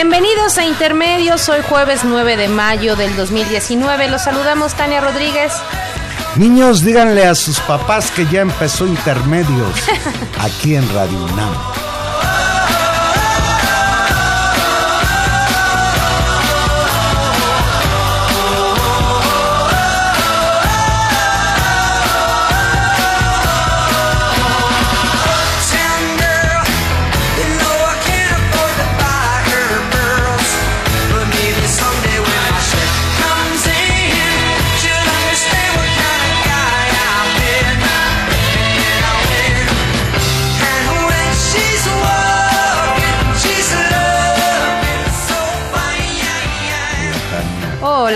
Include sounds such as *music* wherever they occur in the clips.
Bienvenidos a Intermedios, hoy jueves 9 de mayo del 2019. Los saludamos Tania Rodríguez. Niños, díganle a sus papás que ya empezó Intermedios *laughs* aquí en Radio UNAM.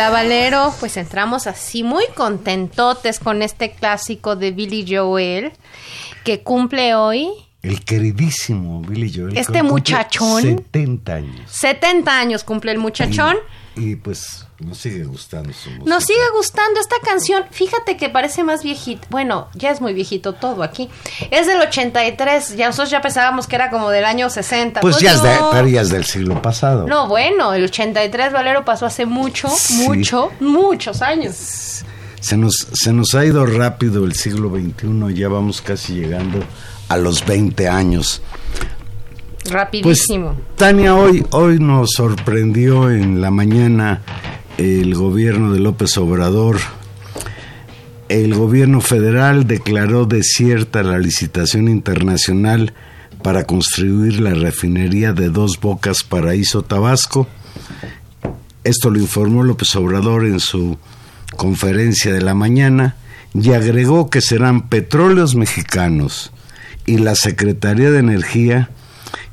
Hola Valero, pues entramos así muy contentotes con este clásico de Billy Joel que cumple hoy. El queridísimo Billy Joel. Este muchachón. 70 años. 70 años cumple el muchachón. Y, pues nos sigue gustando su música. Nos sigue gustando esta canción. Fíjate que parece más viejito. Bueno, ya es muy viejito todo aquí. Es del 83. Ya nosotros ya pensábamos que era como del año 60. Pues, ya, es de, pero ya es del siglo pasado. No, bueno, el 83 Valero pasó hace mucho, mucho, muchos años. Se nos, se nos ha ido rápido el siglo XXI. Ya vamos casi llegando a los 20 años. Rapidísimo. Pues, Tania, hoy, hoy nos sorprendió en la mañana el gobierno de López Obrador. El gobierno federal declaró desierta la licitación internacional para construir la refinería de Dos Bocas Paraíso Tabasco. Esto lo informó López Obrador en su conferencia de la mañana y agregó que serán petróleos mexicanos y la Secretaría de Energía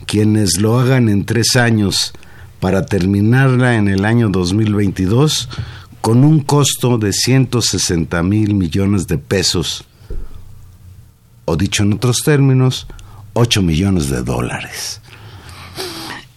quienes lo hagan en tres años para terminarla en el año 2022 con un costo de 160 mil millones de pesos, o dicho en otros términos, 8 millones de dólares.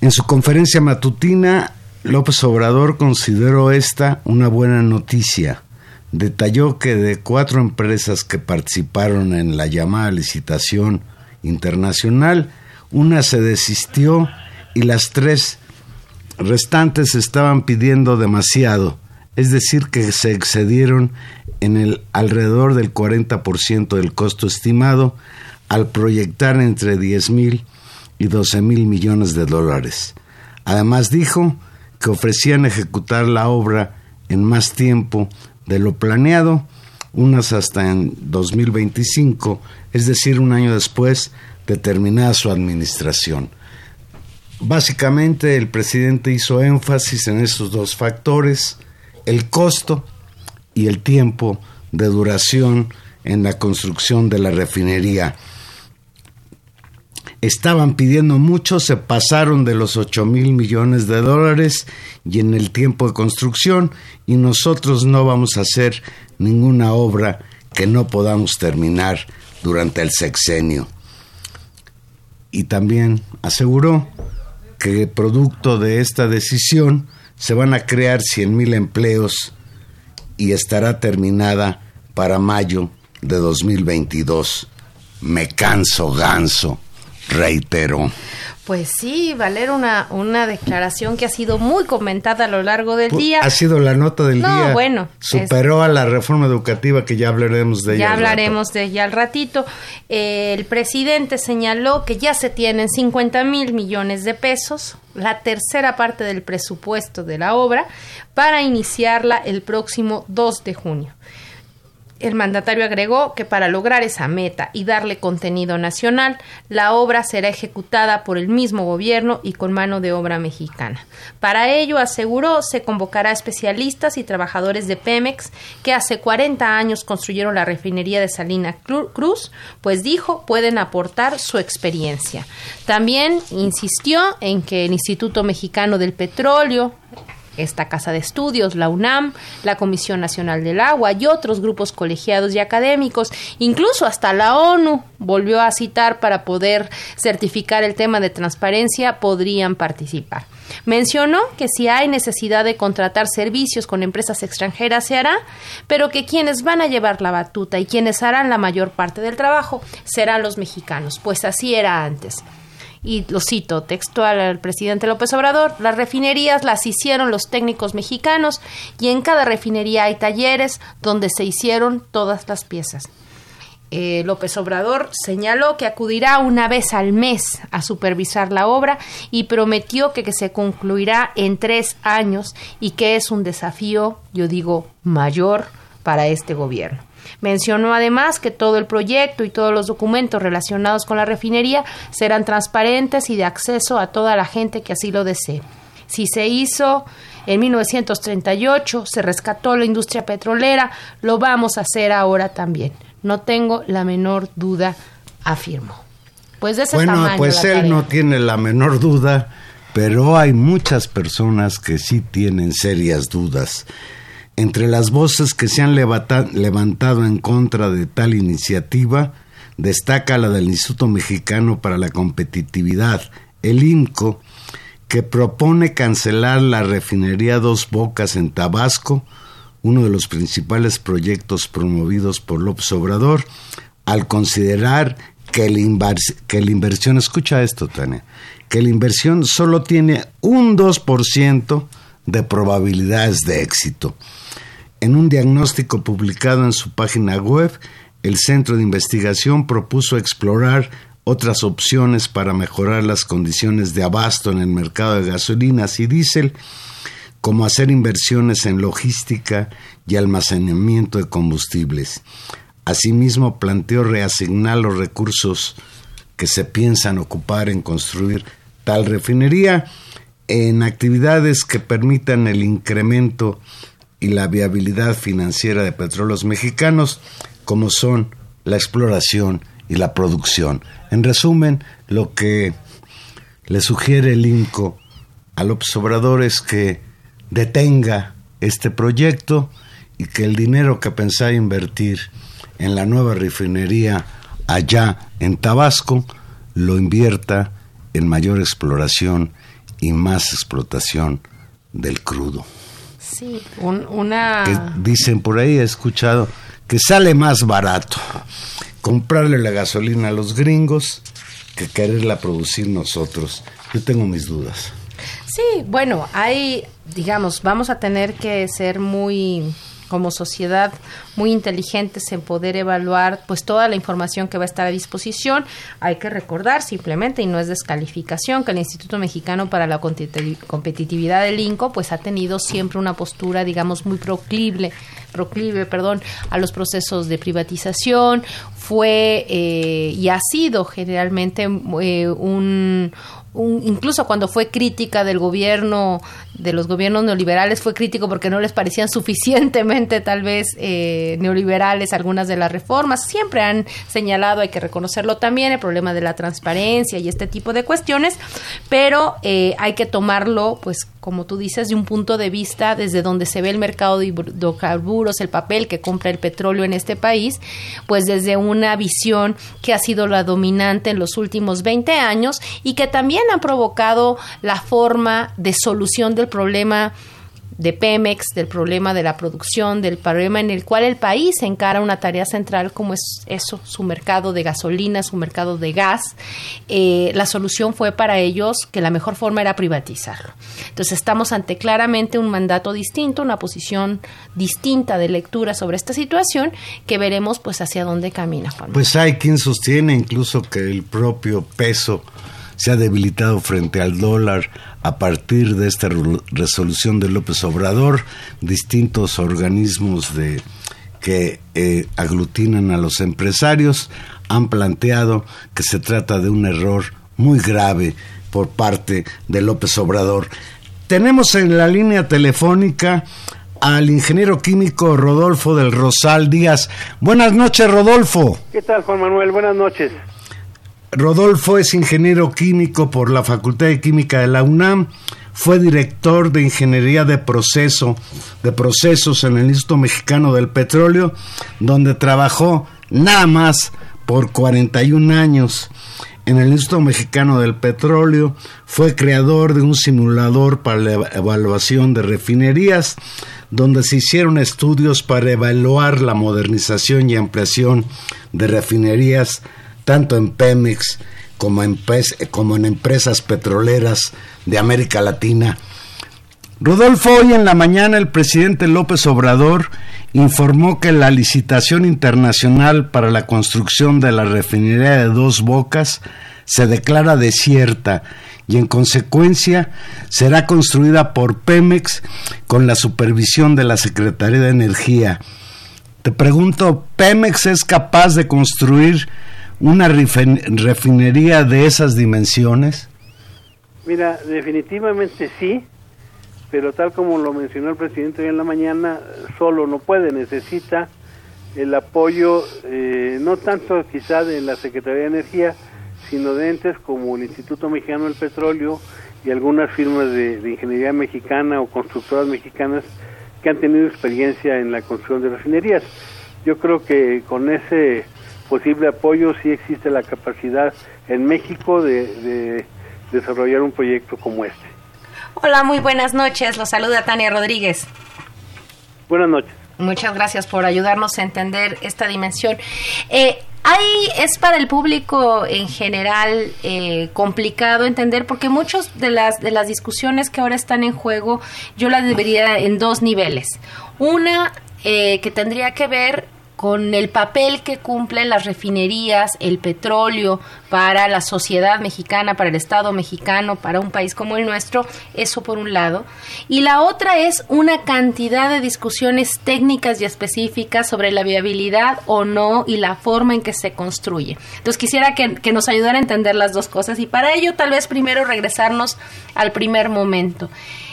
En su conferencia matutina, López Obrador consideró esta una buena noticia. Detalló que de cuatro empresas que participaron en la llamada licitación internacional, una se desistió y las tres restantes estaban pidiendo demasiado, es decir, que se excedieron en el alrededor del 40% del costo estimado al proyectar entre 10 mil y 12 mil millones de dólares. Además dijo que ofrecían ejecutar la obra en más tiempo de lo planeado, unas hasta en 2025, es decir, un año después de terminada su administración. Básicamente el presidente hizo énfasis en esos dos factores, el costo y el tiempo de duración en la construcción de la refinería. estaban pidiendo mucho, se pasaron de los 8 mil millones de dólares y en el tiempo de construcción y nosotros no vamos a hacer ninguna obra que no podamos terminar durante el sexenio. Y también aseguró que producto de esta decisión se van a crear 100 mil empleos y estará terminada para mayo de 2022. Me canso ganso reiteró. Pues sí, Valer, una, una declaración que ha sido muy comentada a lo largo del día. Ha sido la nota del no, día. bueno. Superó a la reforma educativa que ya hablaremos de ella. Ya hablaremos de ella al ratito. Eh, el presidente señaló que ya se tienen 50 mil millones de pesos, la tercera parte del presupuesto de la obra, para iniciarla el próximo 2 de junio. El mandatario agregó que para lograr esa meta y darle contenido nacional, la obra será ejecutada por el mismo gobierno y con mano de obra mexicana. Para ello, aseguró, se convocará a especialistas y trabajadores de Pemex que hace 40 años construyeron la refinería de Salina Cruz, pues dijo pueden aportar su experiencia. También insistió en que el Instituto Mexicano del Petróleo, esta casa de estudios, la UNAM, la Comisión Nacional del Agua y otros grupos colegiados y académicos, incluso hasta la ONU volvió a citar para poder certificar el tema de transparencia, podrían participar. Mencionó que si hay necesidad de contratar servicios con empresas extranjeras se hará, pero que quienes van a llevar la batuta y quienes harán la mayor parte del trabajo serán los mexicanos, pues así era antes y lo cito textual al presidente López Obrador, las refinerías las hicieron los técnicos mexicanos y en cada refinería hay talleres donde se hicieron todas las piezas. Eh, López Obrador señaló que acudirá una vez al mes a supervisar la obra y prometió que, que se concluirá en tres años y que es un desafío, yo digo, mayor para este gobierno. Mencionó además que todo el proyecto y todos los documentos relacionados con la refinería serán transparentes y de acceso a toda la gente que así lo desee. Si se hizo en 1938, se rescató la industria petrolera, lo vamos a hacer ahora también. No tengo la menor duda, afirmó. Pues de ese bueno, pues él no tiene la menor duda, pero hay muchas personas que sí tienen serias dudas. Entre las voces que se han levantado en contra de tal iniciativa, destaca la del Instituto Mexicano para la Competitividad, el INCO, que propone cancelar la refinería Dos Bocas en Tabasco, uno de los principales proyectos promovidos por López Obrador, al considerar que la, inversión, escucha esto, Tania, que la inversión solo tiene un 2% de probabilidades de éxito. En un diagnóstico publicado en su página web, el Centro de Investigación propuso explorar otras opciones para mejorar las condiciones de abasto en el mercado de gasolinas y diésel, como hacer inversiones en logística y almacenamiento de combustibles. Asimismo, planteó reasignar los recursos que se piensan ocupar en construir tal refinería en actividades que permitan el incremento y la viabilidad financiera de petróleos mexicanos, como son la exploración y la producción. En resumen, lo que le sugiere el INCO a López Obrador es que detenga este proyecto y que el dinero que pensaba invertir en la nueva refinería allá en Tabasco lo invierta en mayor exploración y más explotación del crudo. Sí, una... dicen por ahí, he escuchado, que sale más barato comprarle la gasolina a los gringos que quererla producir nosotros. Yo tengo mis dudas. Sí, bueno, hay, digamos, vamos a tener que ser muy como sociedad muy inteligentes en poder evaluar pues toda la información que va a estar a disposición. Hay que recordar simplemente, y no es descalificación, que el Instituto Mexicano para la Competitividad del INCO pues ha tenido siempre una postura, digamos, muy proclive, proclive perdón, a los procesos de privatización. fue eh, y ha sido generalmente eh, un, incluso cuando fue crítica del gobierno, de los gobiernos neoliberales, fue crítico porque no les parecían *laughs* suficientemente tal vez eh, neoliberales algunas de las reformas. Siempre han señalado, hay que reconocerlo también, el problema de la transparencia y este tipo de cuestiones, pero eh, hay que tomarlo, pues como tú dices, de un punto de vista desde donde se ve el mercado de hidrocarburos, el papel que compra el petróleo en este país, pues desde una visión que ha sido la dominante en los últimos 20 años y que también ha provocado la forma de solución del problema de Pemex, del problema de la producción, del problema en el cual el país encara una tarea central como es eso, su mercado de gasolina, su mercado de gas. Eh, la solución fue para ellos que la mejor forma era privatizarlo. Entonces estamos ante claramente un mandato distinto, una posición distinta de lectura sobre esta situación que veremos pues hacia dónde camina. Juan. Pues hay quien sostiene incluso que el propio peso se ha debilitado frente al dólar a partir de esta resolución de López Obrador, distintos organismos que eh, aglutinan a los empresarios han planteado que se trata de un error muy grave por parte de López Obrador. Tenemos en la línea telefónica al ingeniero químico Rodolfo del Rosal Díaz. Buenas noches, Rodolfo. ¿Qué tal, Juan Manuel? Buenas noches. Rodolfo es ingeniero químico por la Facultad de Química de la UNAM. Fue director de Ingeniería de Proceso, de Procesos en el Instituto Mexicano del Petróleo, donde trabajó nada más por 41 años. En el Instituto Mexicano del Petróleo fue creador de un simulador para la evaluación de refinerías, donde se hicieron estudios para evaluar la modernización y ampliación de refinerías tanto en Pemex como en, como en empresas petroleras de América Latina. Rodolfo, hoy en la mañana el presidente López Obrador informó que la licitación internacional para la construcción de la refinería de Dos Bocas se declara desierta y en consecuencia será construida por Pemex con la supervisión de la Secretaría de Energía. Te pregunto, ¿Pemex es capaz de construir una refinería de esas dimensiones? Mira, definitivamente sí, pero tal como lo mencionó el presidente hoy en la mañana, solo no puede, necesita el apoyo, eh, no tanto quizá de la Secretaría de Energía, sino de entes como el Instituto Mexicano del Petróleo y algunas firmas de, de ingeniería mexicana o constructoras mexicanas que han tenido experiencia en la construcción de refinerías. Yo creo que con ese posible apoyo si existe la capacidad en México de, desarrollar un proyecto como este. Hola, muy buenas noches. Los saluda Tania Rodríguez. Buenas noches. Muchas gracias por ayudarnos a entender esta dimensión. Eh, Ahí es para el público en general eh, complicado entender porque muchas de las de las discusiones que ahora están en juego yo las debería en dos niveles. Una eh, que tendría que ver con el papel que cumplen las refinerías, el petróleo para la sociedad mexicana, para el Estado mexicano, para un país como el nuestro, eso por un lado. Y la otra es una cantidad de discusiones técnicas y específicas sobre la viabilidad o no y la forma en que se construye. Entonces quisiera que, que nos ayudara a entender las dos cosas y para ello tal vez primero regresarnos al primer momento.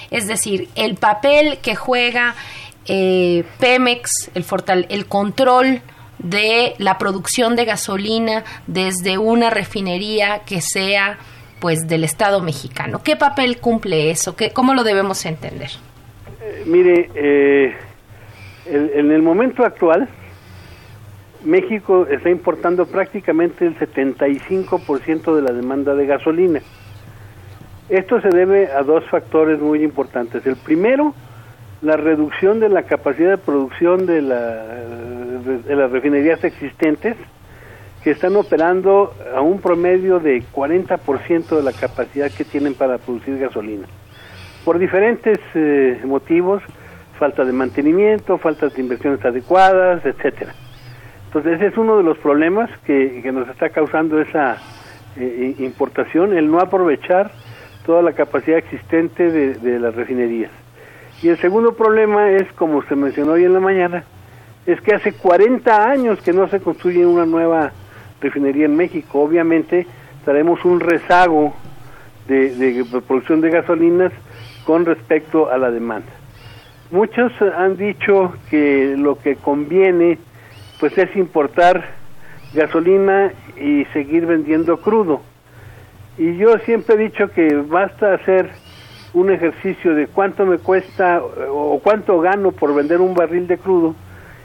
Es decir, el papel que juega eh, Pemex, el, el control de la producción de gasolina desde una refinería que sea pues del Estado mexicano. ¿Qué papel cumple eso? ¿Qué, ¿Cómo lo debemos entender? Eh, mire, eh, en el momento actual, México está importando prácticamente el 75% de la demanda de gasolina. Esto se debe a dos factores muy importantes. El primero, la reducción de la capacidad de producción de, de las refinerías existentes, que están operando a un promedio de 40% de la capacidad que tienen para producir gasolina. Por diferentes eh, motivos, falta de mantenimiento, falta de inversiones adecuadas, etcétera. Entonces ese es uno de los problemas que, nos está causando esa eh, importación, el no aprovechar toda la capacidad existente de las refinerías. Y el segundo problema es, como se mencionó hoy en la mañana, es que hace 40 años que no se construye una nueva refinería en México. Obviamente traemos un rezago de, de producción de gasolinas con respecto a la demanda. Muchos han dicho que lo que conviene pues es importar gasolina y seguir vendiendo crudo. Y yo siempre he dicho que basta hacer un ejercicio de cuánto me cuesta o cuánto gano por vender un barril de crudo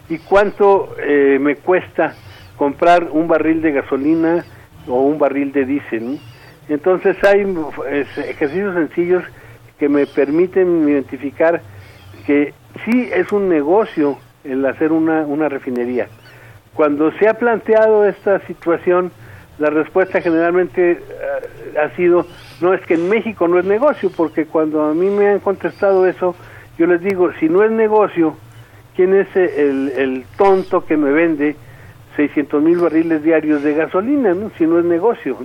y cuánto eh, me cuesta comprar un barril de gasolina o un barril de diésel. Entonces hay ejercicios sencillos que me permiten identificar que sí es un negocio el hacer una, una refinería. Cuando se ha planteado esta situación, la respuesta generalmente eh, ha sido, no es que en México no es negocio, porque cuando a mí me han contestado eso, yo les digo, si no es negocio, ¿quién es el, el tonto que me vende 600 mil barriles diarios de gasolina, ¿no? si no es negocio?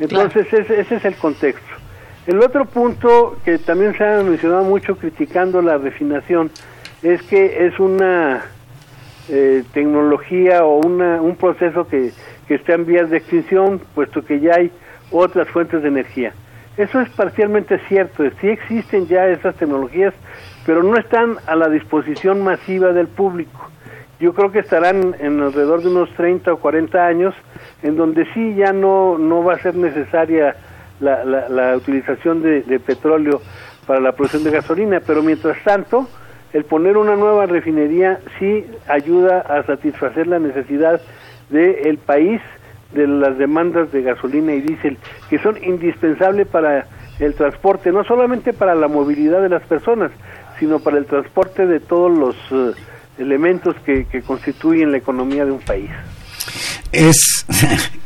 Entonces ese, ese es el contexto. El otro punto que también se ha mencionado mucho criticando la refinación es que es una eh, tecnología o una, un proceso que, que está en vías de extinción, puesto que ya hay otras fuentes de energía. Eso es parcialmente cierto, sí existen ya esas tecnologías, pero no están a la disposición masiva del público. Yo creo que estarán en alrededor de unos 30 o 40 años, en donde sí ya no, no va a ser necesaria la, la, utilización de, de petróleo para la producción de gasolina, pero mientras tanto, el poner una nueva refinería sí ayuda a satisfacer la necesidad del país de las demandas de gasolina y diésel que son indispensables para el transporte, no solamente para la movilidad de las personas, sino para el transporte de todos los eh, elementos que, que constituyen la economía de un país. Es *laughs*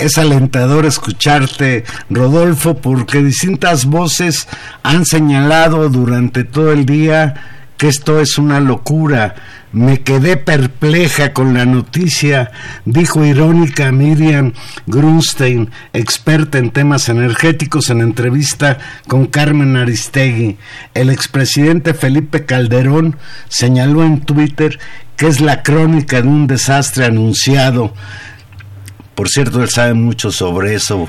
es alentador escucharte, Rodolfo, porque distintas voces han señalado durante todo el día que esto es una locura. Me quedé perpleja con la noticia, dijo irónica Miriam Grunstein, experta en temas energéticos, en entrevista con Carmen Aristegui. El expresidente Felipe Calderón señaló en Twitter que es la crónica de un desastre anunciado. Por cierto, él sabe mucho sobre eso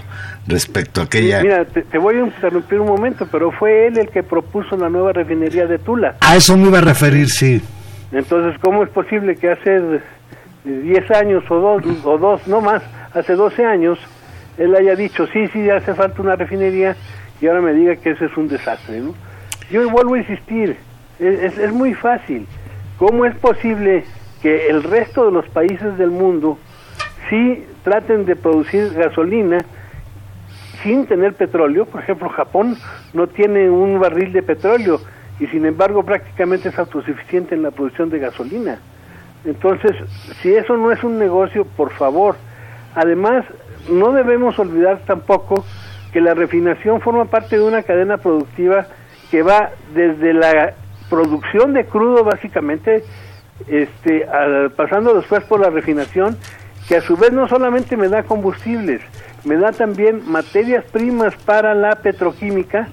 respecto a aquella... Mira, te, voy a interrumpir un momento, pero fue él el que propuso la nueva refinería de Tula. A eso me iba a referir, sí. Entonces, ¿cómo es posible que hace 10 años o dos, o dos, no más, hace 12 años, él haya dicho, sí, sí, hace falta una refinería, y ahora me diga que ese es un desastre, ¿no? Yo vuelvo a insistir, es, es muy fácil. ¿Cómo es posible que el resto de los países del mundo sí traten de producir gasolina sin tener petróleo. Por ejemplo, Japón no tiene un barril de petróleo y sin embargo prácticamente es autosuficiente en la producción de gasolina. Entonces, si eso no es un negocio, por favor. Además, no debemos olvidar tampoco que la refinación forma parte de una cadena productiva que va desde la producción de crudo básicamente este pasando después por la refinación que a su vez no solamente me da combustibles, me da también materias primas para la petroquímica,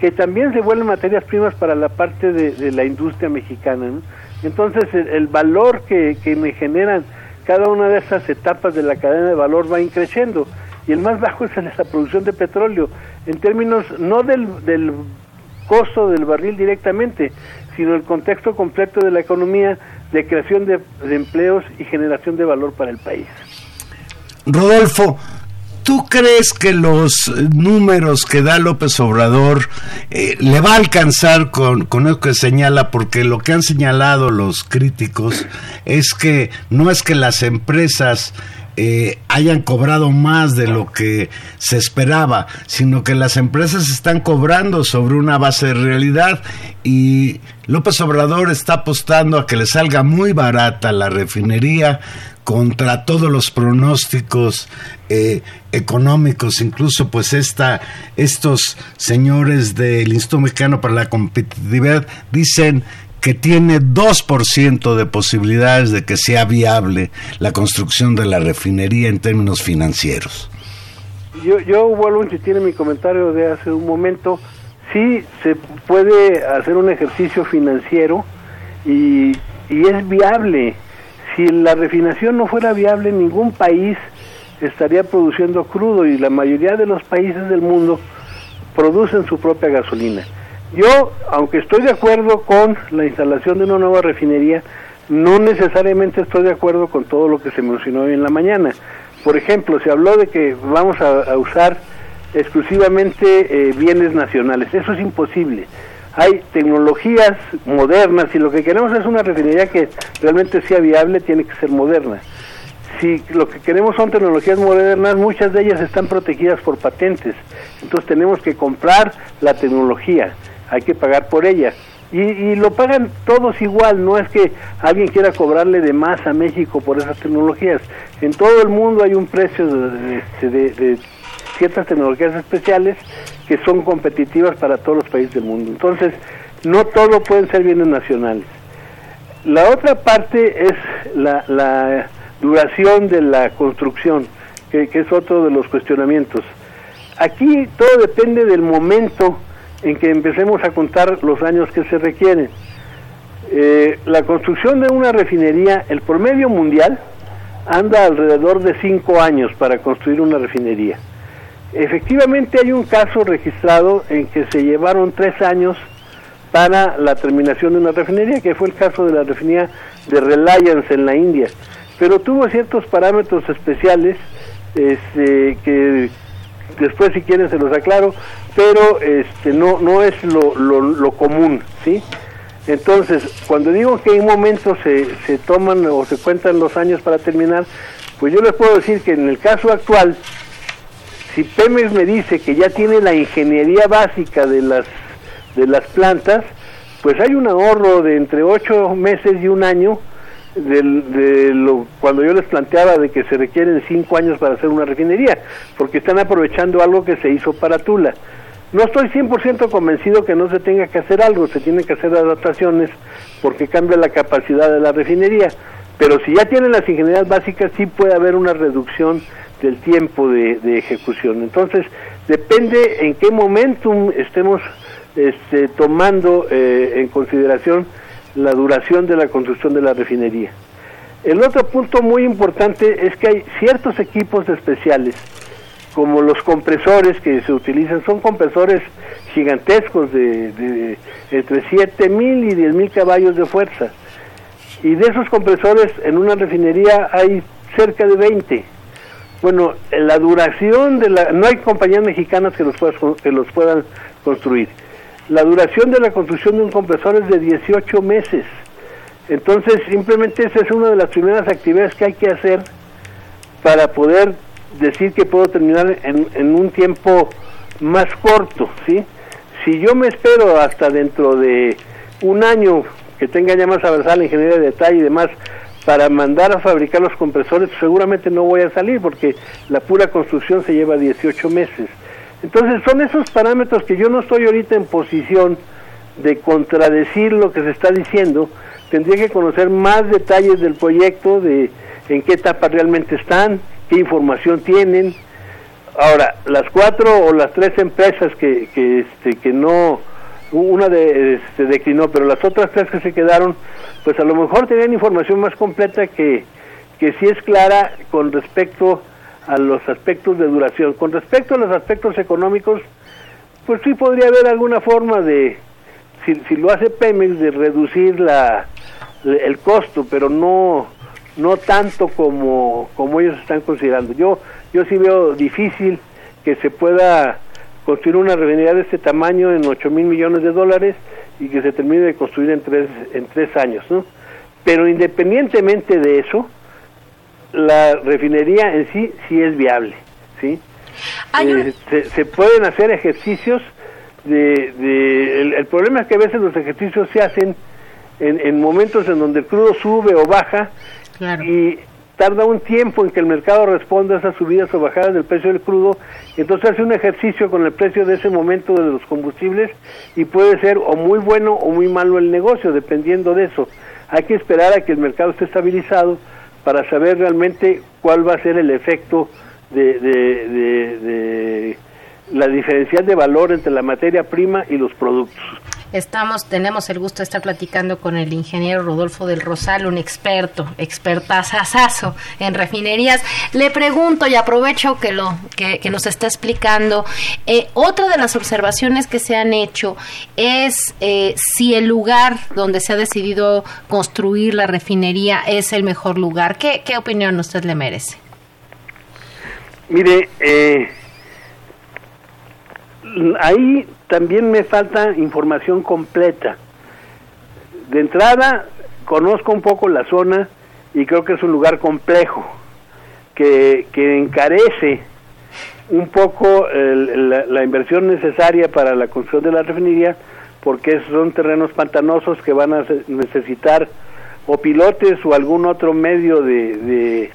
que también se vuelven materias primas para la parte de, la industria mexicana. Entonces el, valor que, me generan cada una de esas etapas de la cadena de valor va increciendo y el más bajo *laughs* es la producción de petróleo, en términos no del, del costo del barril directamente, sino el contexto completo de la economía de creación de, empleos y generación de valor para el país. Rodolfo, ¿Tú crees que los números que da López Obrador eh, le va a alcanzar con, con que señala? Porque lo que han señalado los críticos es que no es que las empresas eh, hayan cobrado más de lo que se esperaba, sino que las empresas están cobrando sobre una base de realidad y López Obrador está apostando a que le salga muy barata la refinería contra todos los pronósticos eh, económicos, incluso pues esta, estos señores del Instituto Mexicano para la Competitividad dicen que tiene 2% de posibilidades de que sea viable la construcción de la refinería en términos financieros. Yo, yo vuelvo a insistir en mi comentario de hace un momento, sí se puede hacer un ejercicio financiero y y es viable. Si la refinación no fuera viable, ningún país estaría produciendo crudo y la mayoría de los países del mundo producen su propia gasolina. Yo, aunque estoy de acuerdo con la instalación de una nueva refinería, no necesariamente estoy de acuerdo con todo lo que se mencionó hoy en la mañana. Por ejemplo, se habló de que vamos a, usar exclusivamente eh, bienes nacionales. Eso es imposible. Hay tecnologías modernas y lo que queremos es una refinería que realmente sea viable, tiene que ser moderna. Si lo que queremos son tecnologías modernas, muchas de ellas están protegidas por patentes. Entonces tenemos que comprar la tecnología, hay que pagar por ella. Y, lo pagan todos igual, no es que alguien quiera cobrarle de más a México por esas tecnologías. En todo el mundo hay un precio de, de, ciertas tecnologías especiales que son competitivas para todos los países del mundo. Entonces, no todo pueden ser bienes nacionales. La otra parte es la, duración de la construcción, que, que, es otro de los cuestionamientos. Aquí todo depende del momento en que empecemos a contar los años que se requieren. Eh, la construcción de una refinería, el promedio mundial, anda alrededor de cinco años para construir una refinería. Efectivamente hay un caso registrado en que se llevaron tres años para la terminación de una refinería, que fue el caso de la refinería de Reliance en la India, pero tuvo ciertos parámetros especiales este, que después si quieren se los aclaro, pero este no no es lo, lo, común, ¿sí? Entonces, cuando digo que en momentos se, se toman o se cuentan los años para terminar, pues yo les puedo decir que en el caso actual, si Pemex me dice que ya tiene la ingeniería básica de las de las plantas, pues hay un ahorro de entre ocho meses y un año de lo, cuando yo les planteaba de que se requieren cinco años para hacer una refinería, porque están aprovechando algo que se hizo para Tula. No estoy 100% convencido que no se tenga que hacer algo, se tienen que hacer adaptaciones porque cambia la capacidad de la refinería, pero si ya tienen las ingenierías básicas sí puede haber una reducción del tiempo de, ejecución. Entonces, depende en qué momentum estemos este, tomando eh, en consideración la duración de la construcción de la refinería. El otro punto muy importante es que hay ciertos equipos especiales, como los compresores que se utilizan, son compresores gigantescos de, entre 7.000 y 10.000 caballos de fuerza. Y de esos compresores en una refinería hay cerca de 20. Bueno, la duración de la... No hay compañías mexicanas que los, que los puedan construir. La duración de la construcción de un compresor es de 18 meses. Entonces, simplemente esa es una de las primeras actividades que hay que hacer para poder decir que puedo terminar en, un tiempo más corto, ¿sí? Si yo me espero hasta dentro de un año que tenga ya más avanzada la ingeniería de detalle y demás para mandar a fabricar los compresores, seguramente no voy a salir porque la pura construcción se lleva 18 meses. Entonces son esos parámetros que yo no estoy ahorita en posición de contradecir lo que se está diciendo. Tendría que conocer más detalles del proyecto, de en qué etapa realmente están, qué información tienen. Ahora, las cuatro o las tres empresas que, que, este, que no, una de, este, declinó, pero las otras tres que se quedaron, pues a lo mejor tenían información más completa que, que sí es clara con respecto a los aspectos de duración. Con respecto a los aspectos económicos, pues sí podría haber alguna forma de, si, si lo hace Pemex, de reducir la, el costo, pero no no tanto como, como ellos están considerando. Yo, yo sí veo difícil que se pueda construir una refinería de este tamaño en 8 mil millones de dólares y que se termine de construir en tres, en tres años, ¿no? Pero independientemente de eso, la refinería en sí sí es viable, ¿sí? Eh, se, pueden hacer ejercicios de... de el, problema es que a veces los ejercicios se hacen en, en momentos en donde el crudo sube o baja y tarda un tiempo en que el mercado responda a esas subidas o bajadas del precio del crudo, entonces hace un ejercicio con el precio de ese momento de los combustibles y puede ser o muy bueno o muy malo el negocio, dependiendo de eso. Hay que esperar a que el mercado esté estabilizado para saber realmente cuál va a ser el efecto de, de, la diferencial de valor entre la materia prima y los productos. Estamos, tenemos el gusto de estar platicando con el ingeniero Rodolfo del Rosal, un experto, expertazazazo en refinerías. Le pregunto y aprovecho que lo que, nos está explicando. Eh, otra de las observaciones que se han hecho es eh, si el lugar donde se ha decidido construir la refinería es el mejor lugar. ¿Qué, qué opinión usted le merece? Mire, eh, ahí también me falta información completa. De entrada, conozco un poco la zona y creo que es un lugar complejo, que, que encarece un poco la, inversión necesaria para la construcción de la refinería, porque son terrenos pantanosos que van a necesitar o pilotes o algún otro medio de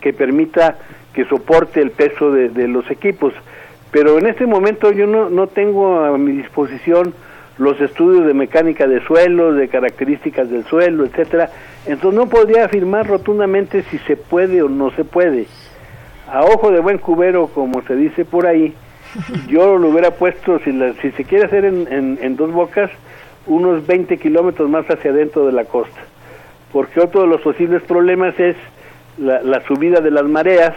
que permita que soporte el peso de, los equipos. Pero en este momento yo no, no tengo a mi disposición los estudios de mecánica de suelo, de características del suelo, etcétera. Entonces no podría afirmar rotundamente si se puede o no se puede. A ojo de buen cubero, como se dice por ahí, *laughs* yo lo hubiera puesto, si, si se quiere hacer en, en dos bocas, unos 20 kilómetros más hacia adentro de la costa. Porque otro de los posibles problemas es la, subida de las mareas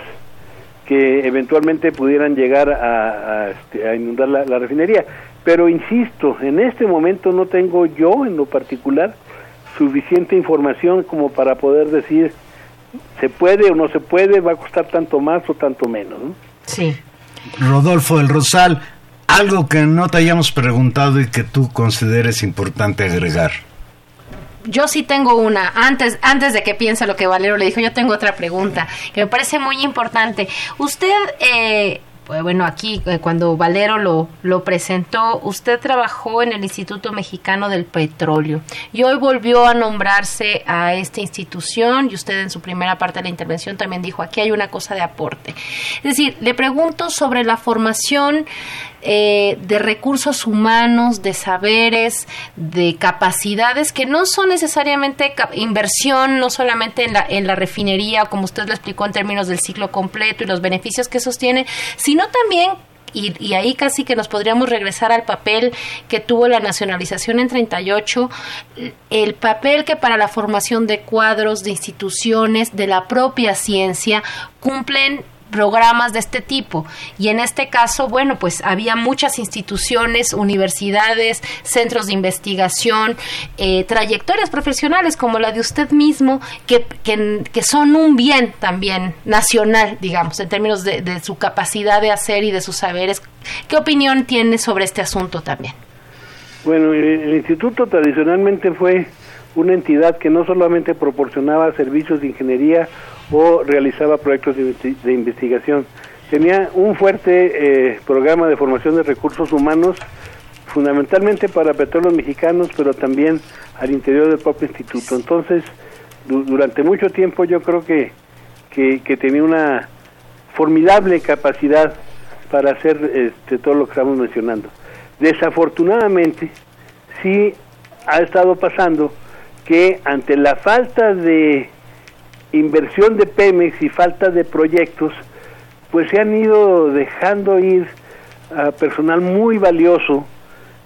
que eventualmente pudieran llegar a, este, inundar la, refinería. Pero insisto, en este momento no tengo yo en lo particular suficiente información como para poder decir se puede o no se puede, va a costar tanto más o tanto menos. Sí. Rodolfo del Rosal, algo que no te hayamos preguntado y que tú consideres importante agregar yo sí tengo una. Antes, antes de que piense lo que Valero le dijo, yo tengo otra pregunta que me parece muy importante. Usted, eh, pues, bueno, aquí eh, cuando Valero lo, lo presentó, usted trabajó en el Instituto Mexicano del Petróleo y hoy volvió a nombrarse a esta institución y usted en su primera parte de la intervención también dijo, aquí hay una cosa de aporte. Es decir, le pregunto sobre la formación eh, de recursos humanos, de saberes, de capacidades que no son necesariamente inversión, no solamente en la, en la refinería, como usted lo explicó en términos del ciclo completo y los beneficios que sostiene, sino también y, y, ahí casi que nos podríamos regresar al papel que tuvo la nacionalización en 38, el papel que para la formación de cuadros, de instituciones, de la propia ciencia, cumplen programas de este tipo. Y en este caso, bueno, pues había muchas instituciones, universidades, centros de investigación, eh, trayectorias profesionales como la de usted mismo, que, que, son un bien también nacional, digamos, en términos de, de su capacidad de hacer y de sus saberes. ¿Qué opinión tiene sobre este asunto también? Bueno, el instituto tradicionalmente fue una entidad que no solamente proporcionaba servicios de ingeniería o realizaba proyectos de, investigación. Tenía un fuerte eh, programa de formación de recursos humanos, fundamentalmente para petróleos mexicanos, pero también al interior del propio instituto. Entonces, durante mucho tiempo yo creo que, que, tenía una formidable capacidad para hacer este, todo lo que estamos mencionando. Desafortunadamente, sí ha estado pasando que ante la falta de inversión de Pemex y falta de proyectos, pues se han ido dejando ir a personal muy valioso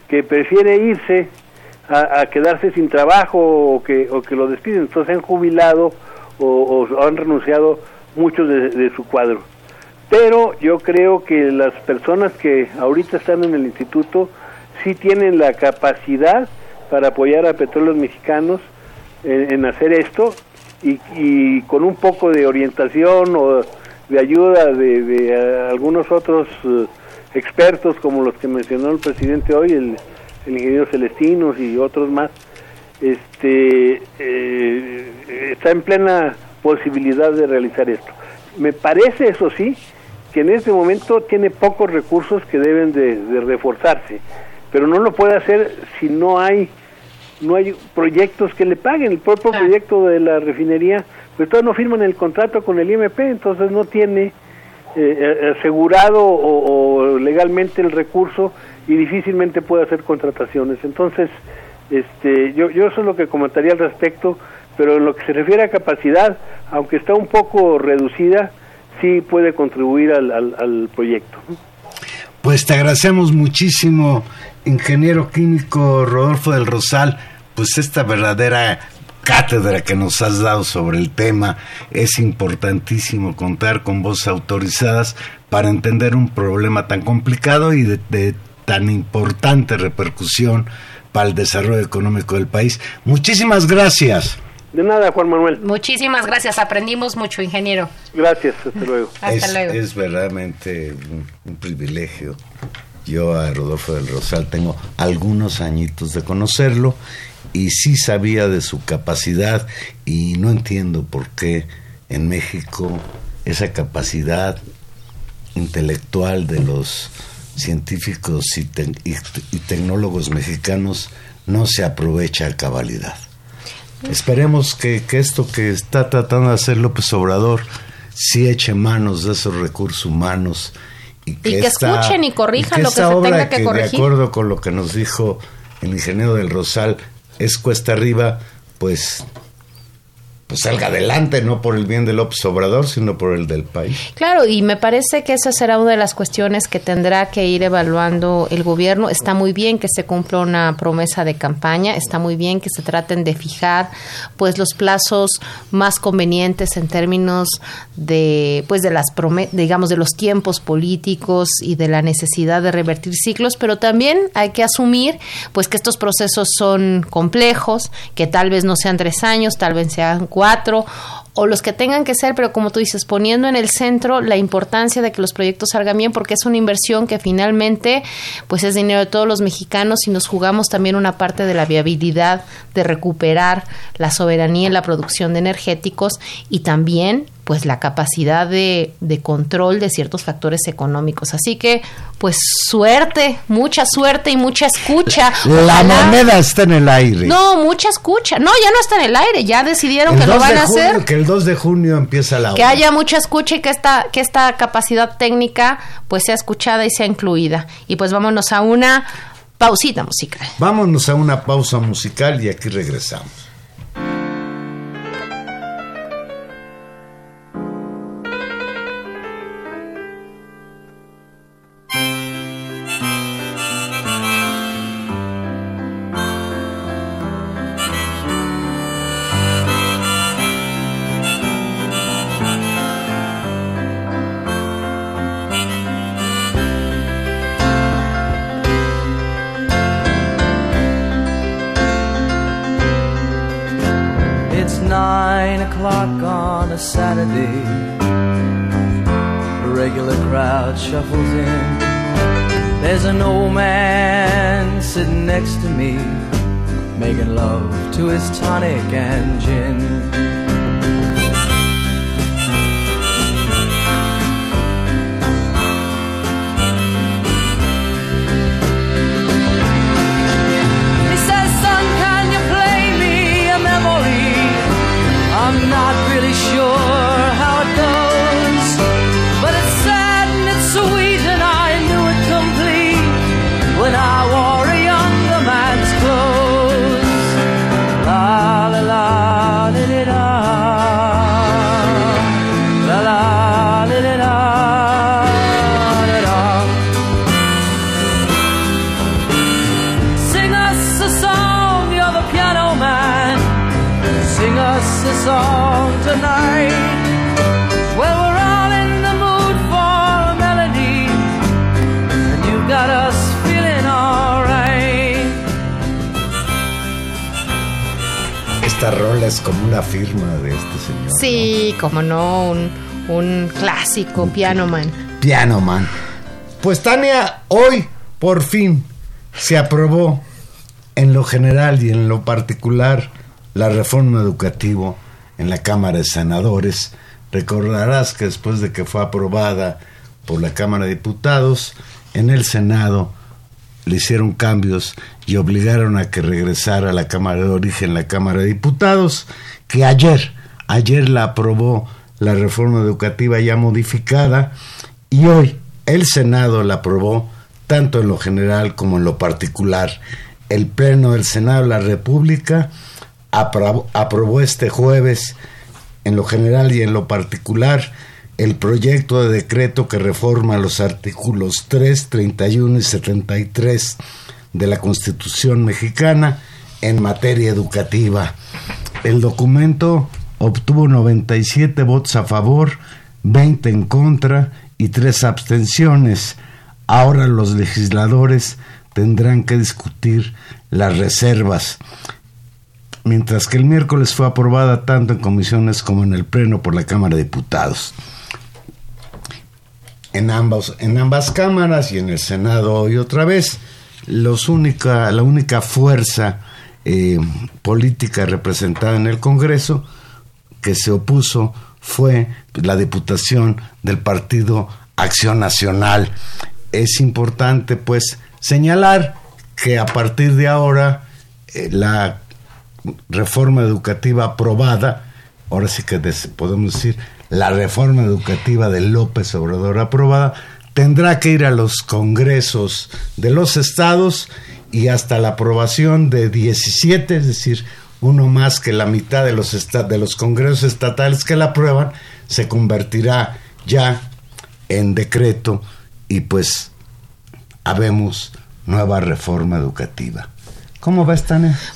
que prefiere irse a, quedarse sin trabajo o que, o que lo despiden. Entonces han jubilado o, han renunciado muchos de, de, su cuadro. Pero yo creo que las personas que ahorita están en el instituto sí tienen la capacidad para apoyar a petróleos mexicanos en, hacer esto y, con un poco de orientación o de ayuda de, eh, algunos otros eh, expertos como los que mencionó el presidente hoy, el, ingeniero Celestinos y otros más, este eh, está en plena posibilidad de realizar esto. Me parece, eso sí, que en este momento tiene pocos recursos que deben de reforzarse, pero no lo puede hacer si no hay no hay proyectos que le paguen. El propio proyecto de la refinería, pues todavía no firman el contrato con el IMP, entonces no tiene eh, eh, asegurado o, legalmente el recurso y difícilmente puede hacer contrataciones. Entonces, este, yo, yo eso es lo que comentaría al respecto, pero en lo que se refiere a capacidad, aunque está un poco reducida, sí puede contribuir al, al, al proyecto. Pues te agradecemos muchísimo, ingeniero químico Rodolfo del Rosal, pues esta verdadera cátedra que nos has dado sobre el tema. Es importantísimo contar con voces autorizadas para entender un problema tan complicado y de, tan importante repercusión para el desarrollo económico del país. Muchísimas gracias. De nada, Juan Manuel. Muchísimas gracias, aprendimos mucho, ingeniero. Gracias, hasta luego. Hasta es, luego. Es verdaderamente un, privilegio. Yo a Rodolfo del Rosal tengo algunos añitos de conocerlo y sí sabía de su capacidad y no entiendo por qué en México esa capacidad intelectual de los científicos y, tecnólogos mexicanos no se aprovecha a cabalidad. Esperemos que, esto que está tratando de hacer López Obrador sí eche manos de esos recursos humanos y que, escuchen y corrijan lo que se tenga que, corregir. De acuerdo con lo que nos dijo el ingeniero del Rosal, es cuesta arriba, pues pues salga adelante, no por el bien del López Obrador, sino por el del país. Claro, y me parece que esa será una de las cuestiones que tendrá que ir evaluando el gobierno. Está muy bien que se cumpla una promesa de campaña, está muy bien que se traten de fijar pues los plazos más convenientes en términos de pues de las digamos de los tiempos políticos y de la necesidad de revertir ciclos, pero también hay que asumir pues que estos procesos son complejos, que tal vez no sean tres años, tal vez sean cuatro o los que tengan que ser, pero como tú dices, poniendo en el centro la importancia de que los proyectos salgan bien, porque es una inversión que finalmente pues es dinero de todos los mexicanos y nos jugamos también una parte de la viabilidad de recuperar la soberanía en la producción de energéticos y también pues la capacidad de, de, control de ciertos factores económicos. Así que, pues suerte, mucha suerte y mucha escucha. La moneda está en el aire. No, mucha escucha. No, ya no está en el aire, ya decidieron que lo van a hacer. Que el 2 de junio empieza la Que haya mucha escucha y que esta, que esta capacidad técnica pues sea escuchada y sea incluida. Y pues vámonos a una pausita musical. Vámonos a una pausa musical y aquí regresamos. Como no, un, un clásico, Piano Man. Piano Man. Pues Tania, hoy por fin se aprobó en lo general y en lo particular la reforma educativa en la Cámara de Senadores. Recordarás que después de que fue aprobada por la Cámara de Diputados, en el Senado le hicieron cambios y obligaron a que regresara a la Cámara de Origen, la Cámara de Diputados, que ayer, ayer la aprobó la reforma educativa ya modificada y hoy el Senado la aprobó tanto en lo general como en lo particular. El Pleno del Senado de la República aprobó, este jueves en lo general y en lo particular el proyecto de decreto que reforma los artículos 3, 31 y 73 de la Constitución mexicana en materia educativa. El documento obtuvo 97 votos a favor, 20 en contra y 3 abstenciones. Ahora los legisladores tendrán que discutir las reservas. Mientras que el miércoles fue aprobada tanto en comisiones como en el Pleno por la Cámara de Diputados. En ambas, en ambas cámaras y en el Senado hoy otra vez, la única fuerza eh, política representada en el Congreso que se opuso fue la Diputación del Partido Acción Nacional. Es importante, pues, señalar que a partir de ahora eh, la reforma educativa aprobada, ahora sí que podemos decir, la reforma educativa de López Obrador aprobada, tendrá que ir a los congresos de los estados y hasta la aprobación de 17, es decir, uno más que la mitad de los, de los congresos estatales que la aprueban, se convertirá ya en decreto y pues habemos nueva reforma educativa. ¿Cómo va?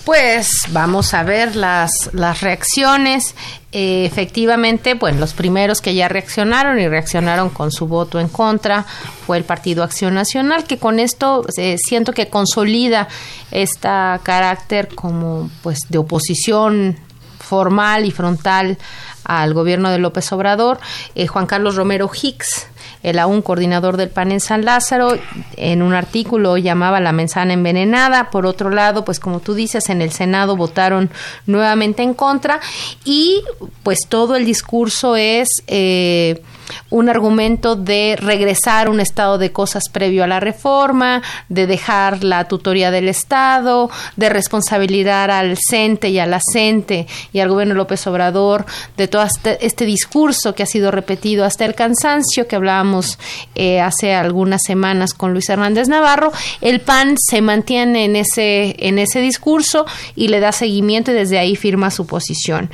Pues vamos a ver las, las reacciones. Eh, efectivamente, pues los primeros que ya reaccionaron y reaccionaron con su voto en contra fue el Partido Acción Nacional, que con esto eh, siento que consolida este carácter como pues de oposición formal y frontal al gobierno de López Obrador. Eh, Juan Carlos Romero Hicks el aún coordinador del PAN en San Lázaro, en un artículo llamaba la manzana envenenada. Por otro lado, pues como tú dices, en el Senado votaron nuevamente en contra y pues todo el discurso es... Eh, un argumento de regresar un estado de cosas previo a la reforma, de dejar la tutoría del Estado, de responsabilizar al CENTE y a la CENTE y al gobierno López Obrador de todo este, este discurso que ha sido repetido hasta el cansancio que hablábamos eh, hace algunas semanas con Luis Hernández Navarro. El PAN se mantiene en ese, en ese discurso y le da seguimiento y desde ahí firma su posición.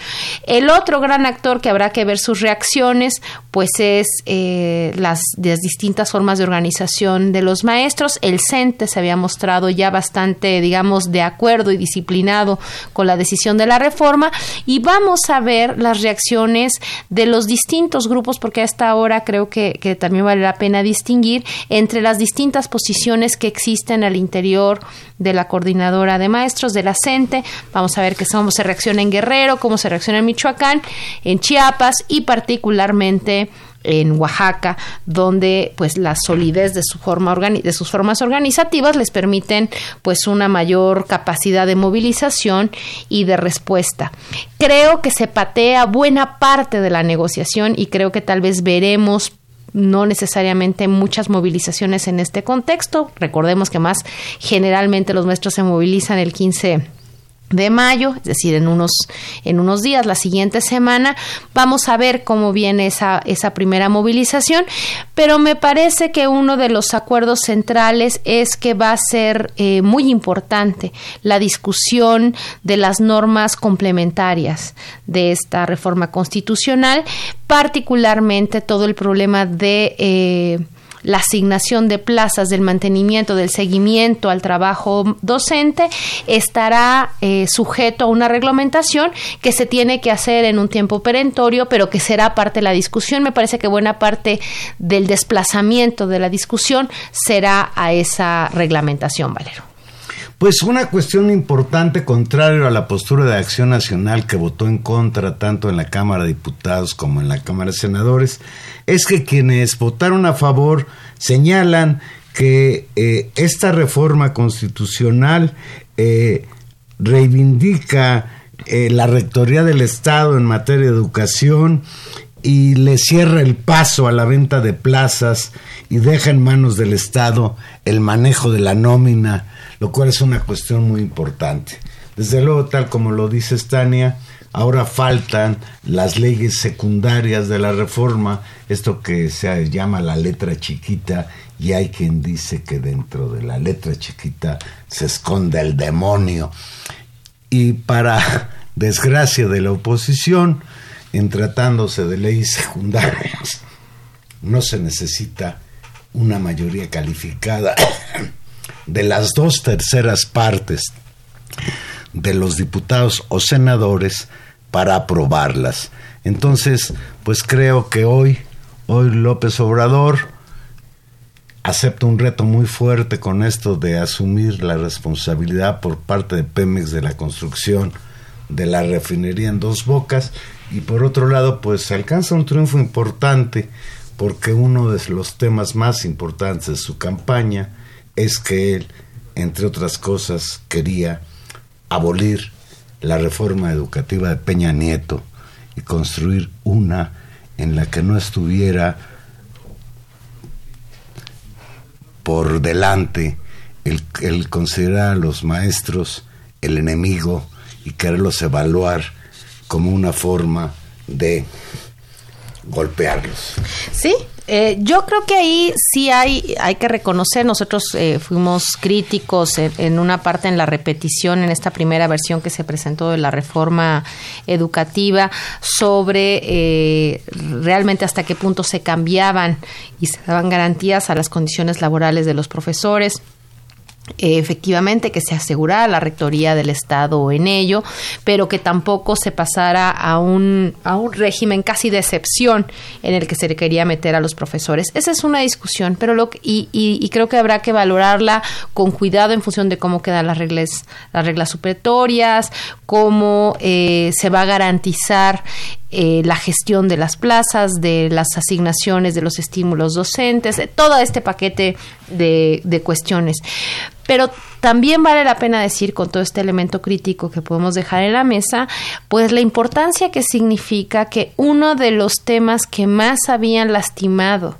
El otro gran actor que habrá que ver sus reacciones, pues es eh, las, distintas formas de organización de los maestros. El CENTE se había mostrado ya bastante, digamos, de acuerdo y disciplinado con la decisión de la reforma y vamos a ver las reacciones de los distintos grupos porque a esta hora creo que, que también vale la pena distinguir entre las distintas posiciones que existen al interior de la coordinadora de maestros de la CENTE. Vamos a ver cómo se reacciona en Guerrero, cómo se reacciona en Michoacán, en Chiapas y particularmente en Oaxaca, donde pues la solidez de su forma de sus formas organizativas les permiten pues una mayor capacidad de movilización y de respuesta. Creo que se patea buena parte de la negociación y creo que tal vez veremos no necesariamente muchas movilizaciones en este contexto. Recordemos que más generalmente los maestros se movilizan el 15 de mayo, es decir, en unos, en unos días, la siguiente semana, vamos a ver cómo viene esa, esa primera movilización, pero me parece que uno de los acuerdos centrales es que va a ser eh, muy importante la discusión de las normas complementarias de esta reforma constitucional, particularmente todo el problema de... Eh, la asignación de plazas, del mantenimiento, del seguimiento al trabajo docente, estará eh, sujeto a una reglamentación que se tiene que hacer en un tiempo perentorio, pero que será parte de la discusión. Me parece que buena parte del desplazamiento de la discusión será a esa reglamentación, Valero. Pues una cuestión importante, contrario a la postura de Acción Nacional que votó en contra tanto en la Cámara de Diputados como en la Cámara de Senadores, es que quienes votaron a favor señalan que eh, esta reforma constitucional eh, reivindica eh, la rectoría del Estado en materia de educación y le cierra el paso a la venta de plazas y deja en manos del Estado el manejo de la nómina lo cual es una cuestión muy importante. Desde luego, tal como lo dice Stania, ahora faltan las leyes secundarias de la reforma, esto que se llama la letra chiquita, y hay quien dice que dentro de la letra chiquita se esconde el demonio. Y para *laughs* desgracia de la oposición, en tratándose de leyes secundarias, no se necesita una mayoría calificada *coughs* de las dos terceras partes de los diputados o senadores para aprobarlas. Entonces, pues creo que hoy, hoy López Obrador acepta un reto muy fuerte con esto de asumir la responsabilidad por parte de Pemex de la construcción de la refinería en dos bocas y por otro lado pues alcanza un triunfo importante porque uno de los temas más importantes de su campaña es que él, entre otras cosas, quería abolir la reforma educativa de Peña Nieto y construir una en la que no estuviera por delante el, el considerar a los maestros el enemigo y quererlos evaluar como una forma de golpearlos. Sí, eh, yo creo que ahí sí hay, hay que reconocer, nosotros eh, fuimos críticos en, una parte en la repetición, en esta primera versión que se presentó de la reforma educativa, sobre eh, realmente hasta qué punto se cambiaban y se daban garantías a las condiciones laborales de los profesores efectivamente que se asegurara la rectoría del Estado en ello, pero que tampoco se pasara a un, a un régimen casi de excepción en el que se le quería meter a los profesores. Esa es una discusión, pero lo y, y, creo que habrá que valorarla con cuidado en función de cómo quedan las reglas, las reglas supletorias, cómo eh, se va a garantizar eh, la gestión de las plazas, de las asignaciones, de los estímulos docentes, de todo este paquete de, de cuestiones. Pero también vale la pena decir, con todo este elemento crítico que podemos dejar en la mesa, pues la importancia que significa que uno de los temas que más habían lastimado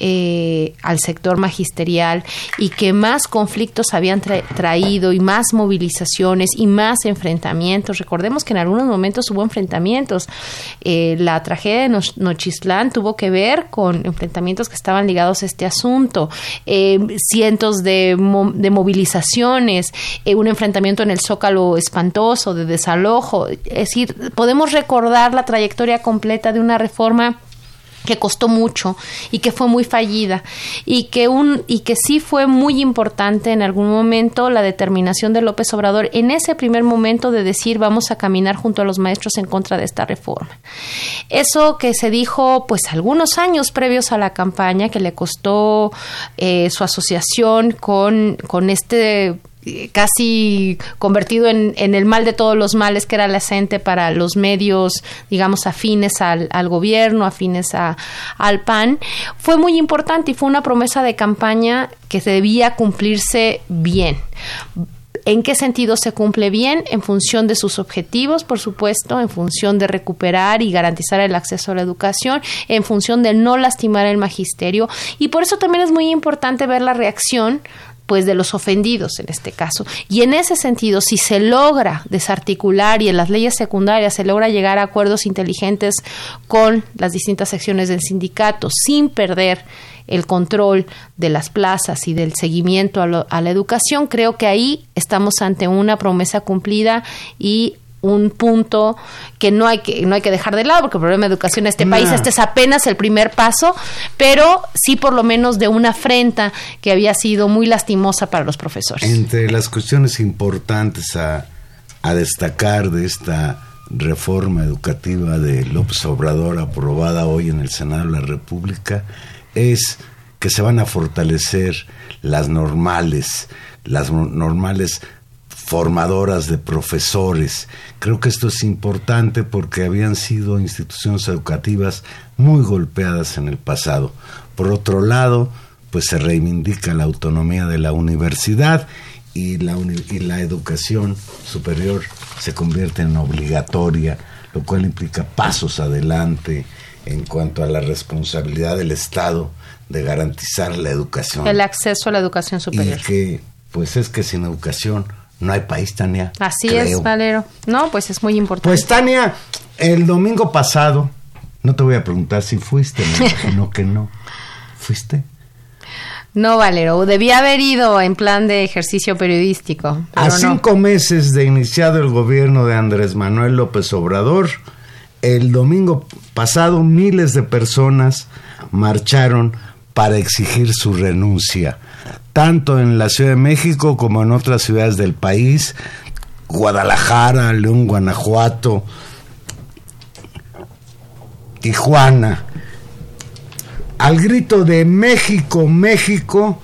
eh, al sector magisterial y que más conflictos habían traído y más movilizaciones y más enfrentamientos. Recordemos que en algunos momentos hubo enfrentamientos. Eh, la tragedia de Nochislán tuvo que ver con enfrentamientos que estaban ligados a este asunto, eh, cientos de, de movilizaciones, un enfrentamiento en el Zócalo espantoso de desalojo. Es decir, podemos recordar la trayectoria completa de una reforma que costó mucho y que fue muy fallida y que un y que sí fue muy importante en algún momento la determinación de López Obrador en ese primer momento de decir vamos a caminar junto a los maestros en contra de esta reforma. Eso que se dijo pues algunos años previos a la campaña que le costó eh, su asociación con, con este casi convertido en, el mal de todos los males que era la gente para los medios, digamos, afines al, gobierno, afines a, al PAN, fue muy importante y fue una promesa de campaña que debía cumplirse bien. ¿En qué sentido se cumple bien? En función de sus objetivos, por supuesto, en función de recuperar y garantizar el acceso a la educación, en función de no lastimar el magisterio. Y por eso también es muy importante ver la reacción pues de los ofendidos en este caso. Y en ese sentido, si se logra desarticular y en las leyes secundarias se logra llegar a acuerdos inteligentes con las distintas secciones del sindicato sin perder el control de las plazas y del seguimiento a, a la educación, creo que ahí estamos ante una promesa cumplida y un punto que no hay que no hay que dejar de lado porque el problema de educación en este país este es apenas el primer paso pero sí por lo menos de una afrenta que había sido muy lastimosa para los profesores. Entre las cuestiones importantes a, a destacar de esta reforma educativa de López Obrador aprobada hoy en el Senado de la República es que se van a fortalecer las normales las normales formadoras de profesores. Creo que esto es importante porque habían sido instituciones educativas muy golpeadas en el pasado. Por otro lado, pues se reivindica la autonomía de la universidad y la, y la educación superior se convierte en obligatoria, lo cual implica pasos adelante en cuanto a la responsabilidad del Estado de garantizar la educación. El acceso a la educación superior. Y que, pues es que sin educación no hay país, Tania. Así es, Valero. No, pues es muy importante. Pues Tania, el domingo pasado, no te voy a preguntar si fuiste, me imagino *laughs* que no. ¿Fuiste? No, Valero, debía haber ido en plan de ejercicio periodístico. A cinco meses de iniciado el gobierno de Andrés Manuel López Obrador, el domingo pasado miles de personas marcharon para exigir su renuncia, tanto en la Ciudad de México como en otras ciudades del país, Guadalajara, León, Guanajuato, Tijuana. Al grito de México, México,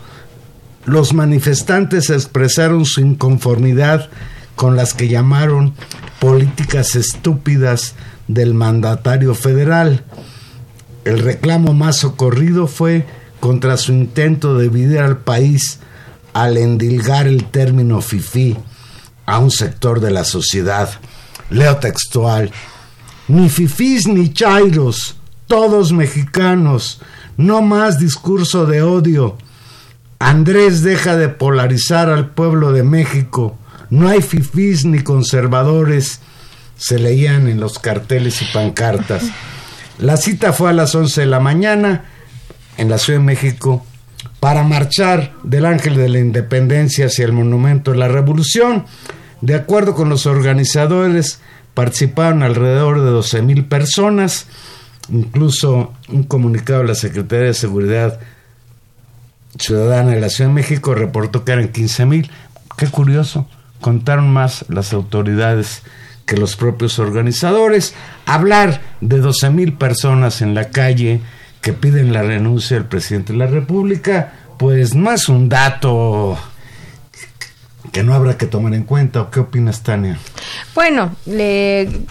los manifestantes expresaron su inconformidad con las que llamaron políticas estúpidas del mandatario federal. El reclamo más socorrido fue contra su intento de dividir al país al endilgar el término FIFI a un sector de la sociedad. Leo textual. Ni fifís ni chairos, todos mexicanos, no más discurso de odio. Andrés deja de polarizar al pueblo de México. No hay fifís ni conservadores, se leían en los carteles y pancartas. La cita fue a las 11 de la mañana en la Ciudad de México para marchar del Ángel de la Independencia hacia el Monumento de la Revolución. De acuerdo con los organizadores, participaron alrededor de 12 mil personas. Incluso un comunicado de la Secretaría de Seguridad Ciudadana de la Ciudad de México reportó que eran 15 mil. Qué curioso, contaron más las autoridades que los propios organizadores. Hablar de 12 mil personas en la calle que piden la renuncia del presidente de la República, pues no es un dato que no habrá que tomar en cuenta. ¿O qué opinas, Tania? Bueno,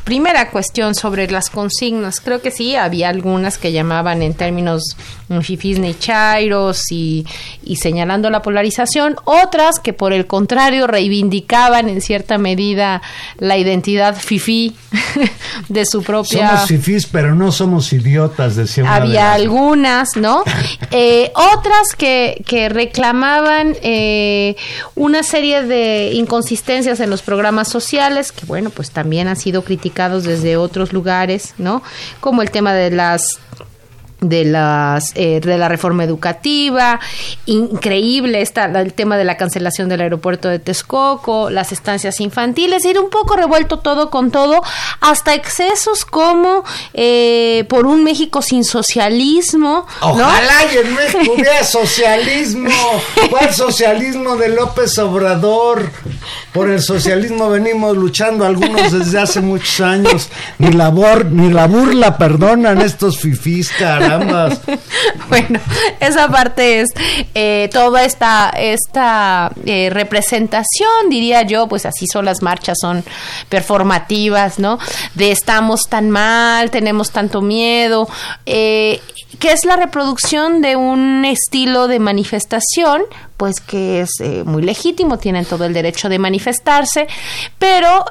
primera cuestión sobre las consignas. Creo que sí, había algunas que llamaban en términos fifís ni chairos y, y señalando la polarización, otras que por el contrario reivindicaban en cierta medida la identidad fifí *laughs* de su propia... Somos fifís, pero no somos idiotas, decía Había algunas, ¿no? *laughs* Eh, otras que, que reclamaban eh, una serie de inconsistencias en los programas sociales, que bueno, pues también han sido criticados desde otros lugares, ¿no? Como el tema de las de las eh, de la reforma educativa increíble está el tema de la cancelación del aeropuerto de Texcoco las estancias infantiles ir un poco revuelto todo con todo hasta excesos como eh, por un México sin socialismo ojalá y en *laughs* México hubiera socialismo. Cuál socialismo de López Obrador por el socialismo venimos luchando algunos desde hace muchos años. Ni la ni la burla perdonan estos fifís *laughs* bueno, esa parte es eh, toda esta, esta eh, representación, diría yo, pues así son las marchas, son performativas, ¿no? De estamos tan mal, tenemos tanto miedo, eh, que es la reproducción de un estilo de manifestación, pues que es muy legítimo, tienen todo el derecho de manifestarse, pero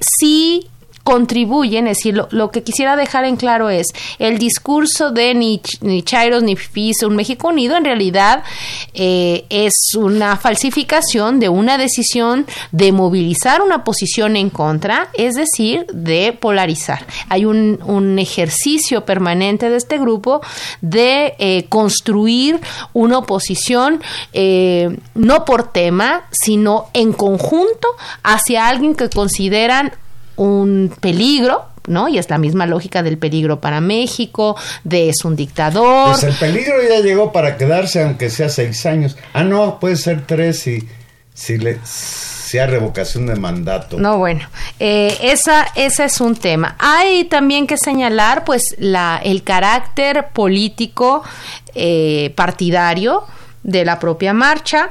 sí contribuyen, es decir, lo, que quisiera dejar en claro es el discurso de ni, ni Chairos ni FIS, un México Unido, en realidad eh, es una falsificación de una decisión de movilizar una posición en contra, es decir, de polarizar. Hay un, un ejercicio permanente de este grupo de eh, construir una oposición eh, no por tema, sino en conjunto hacia alguien que consideran un peligro, ¿no? Y es la misma lógica del peligro para México, de es un dictador. Pues el peligro ya llegó para quedarse, aunque sea seis años. Ah, no, puede ser tres si, si le sea revocación de mandato. No, bueno, eh, esa, ese es un tema. Hay también que señalar, pues, la, el carácter político eh, partidario de la propia marcha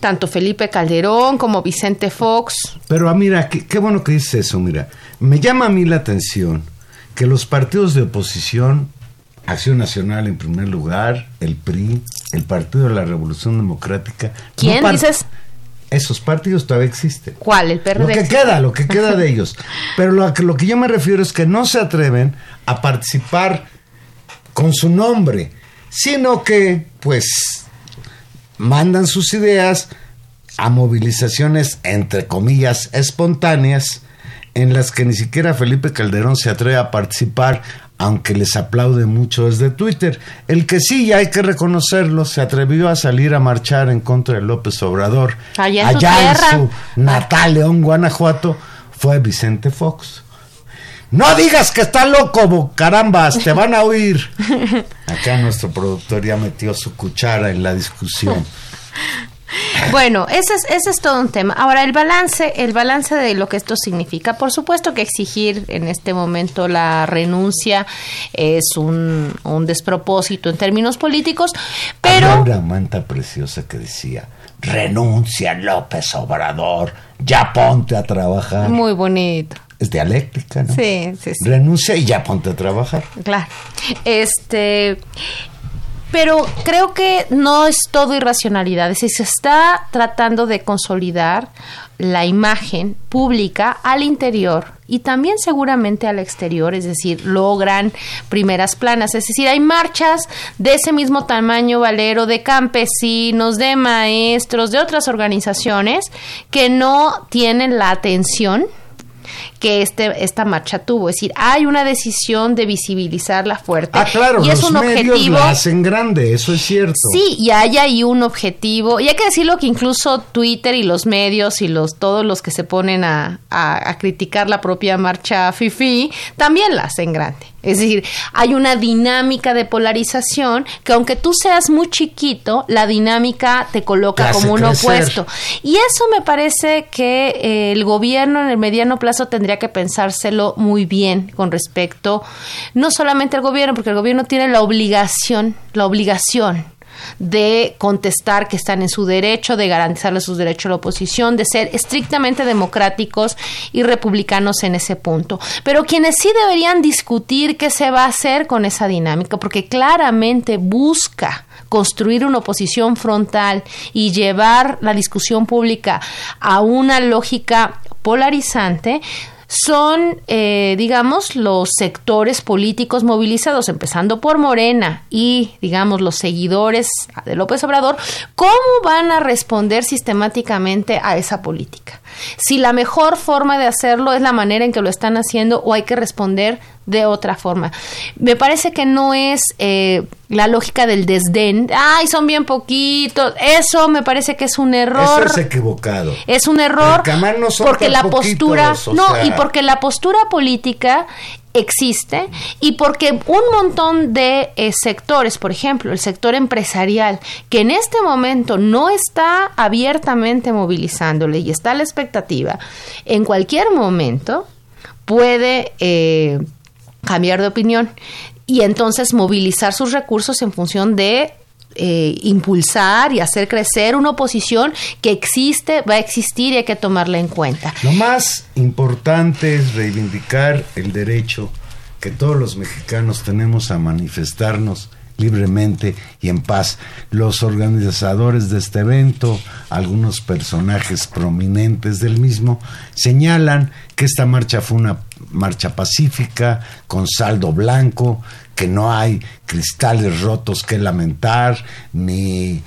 tanto Felipe Calderón como Vicente Fox. Pero ah, mira, qué, bueno que dices eso, mira. Me llama a mí la atención que los partidos de oposición, Acción Nacional en primer lugar, el PRI, el Partido de la Revolución Democrática. ¿Quién dices? Esos partidos todavía existen. ¿Cuál? El PRD. Lo que queda, lo que queda de ellos. *laughs* Pero lo lo que yo me refiero es que no se atreven a participar con su nombre, sino que, pues, mandan sus ideas a movilizaciones, entre comillas, espontáneas, en las que ni siquiera Felipe Calderón se atreve a participar, aunque les aplaude mucho desde Twitter. El que sí, ya hay que reconocerlo, se atrevió a salir a marchar en contra de López Obrador allá en, su, natal León, Guanajuato, fue Vicente Fox. No digas que está loco, carambas, te van a oír. *laughs* Acá nuestro productor ya metió su cuchara en la discusión. *laughs* Bueno, ese es, ese es todo un tema. Ahora, el balance, el balance de lo que esto significa. Por supuesto que exigir en este momento la renuncia es un, un despropósito en términos políticos, pero... Había una manta preciosa que decía, renuncia López Obrador, ya ponte a trabajar. Muy bonito. Es dialéctica, ¿no? Sí, sí, sí. Renuncia y ya ponte a trabajar. Claro. Este, pero creo que no es todo irracionalidad, es decir, se está tratando de consolidar la imagen pública al interior y también seguramente al exterior, es decir, logran primeras planas, es decir, hay marchas de ese mismo tamaño, Valero, de campesinos, de maestros, de otras organizaciones que no tienen la atención que este, esta marcha tuvo. Es decir, hay una decisión de visibilizarla fuerte. Ah, claro, y los es un medios objetivo. la hacen grande, eso es cierto. Sí, y hay ahí un objetivo. Y hay que decirlo que incluso Twitter y los medios y los todos los que se ponen a, a- a criticar la propia marcha FIFI también la hacen grande. Es decir, hay una dinámica de polarización que aunque tú seas muy chiquito, la dinámica te coloca como un crecer. opuesto. Y eso me parece que eh, el gobierno en el mediano plazo tendría que pensárselo muy bien con respecto, no solamente el gobierno, porque el gobierno tiene la obligación, la obligación de contestar que están en su derecho, de garantizarle sus derechos a la oposición, de ser estrictamente democráticos y republicanos en ese punto. Pero quienes sí deberían discutir qué se va a hacer con esa dinámica, porque claramente busca construir una oposición frontal y llevar la discusión pública a una lógica polarizante, son, eh, digamos, los sectores políticos movilizados, empezando por Morena y, digamos, los seguidores de López Obrador, ¿cómo van a responder sistemáticamente a esa política? Si la mejor forma de hacerlo es la manera en que lo están haciendo o hay que responder de otra forma. Me parece que no es eh, la lógica del desdén, ay, son bien poquitos, eso me parece que es un error. Eso es equivocado. Es un error Porque además no son porque tan la postura no sea- y porque la postura política existe y porque un montón de eh, sectores, por ejemplo, el sector empresarial, que en este momento no está abiertamente movilizándole y está a la expectativa, en cualquier momento puede eh, cambiar de opinión y entonces movilizar sus recursos en función de eh, impulsar y hacer crecer una oposición que existe, va a existir y hay que tomarla en cuenta. Lo más importante es reivindicar el derecho que todos los mexicanos tenemos a manifestarnos libremente y en paz. Los organizadores de este evento, algunos personajes prominentes del mismo, señalan que esta marcha fue una marcha pacífica, con saldo blanco, que no hay cristales rotos que lamentar, ni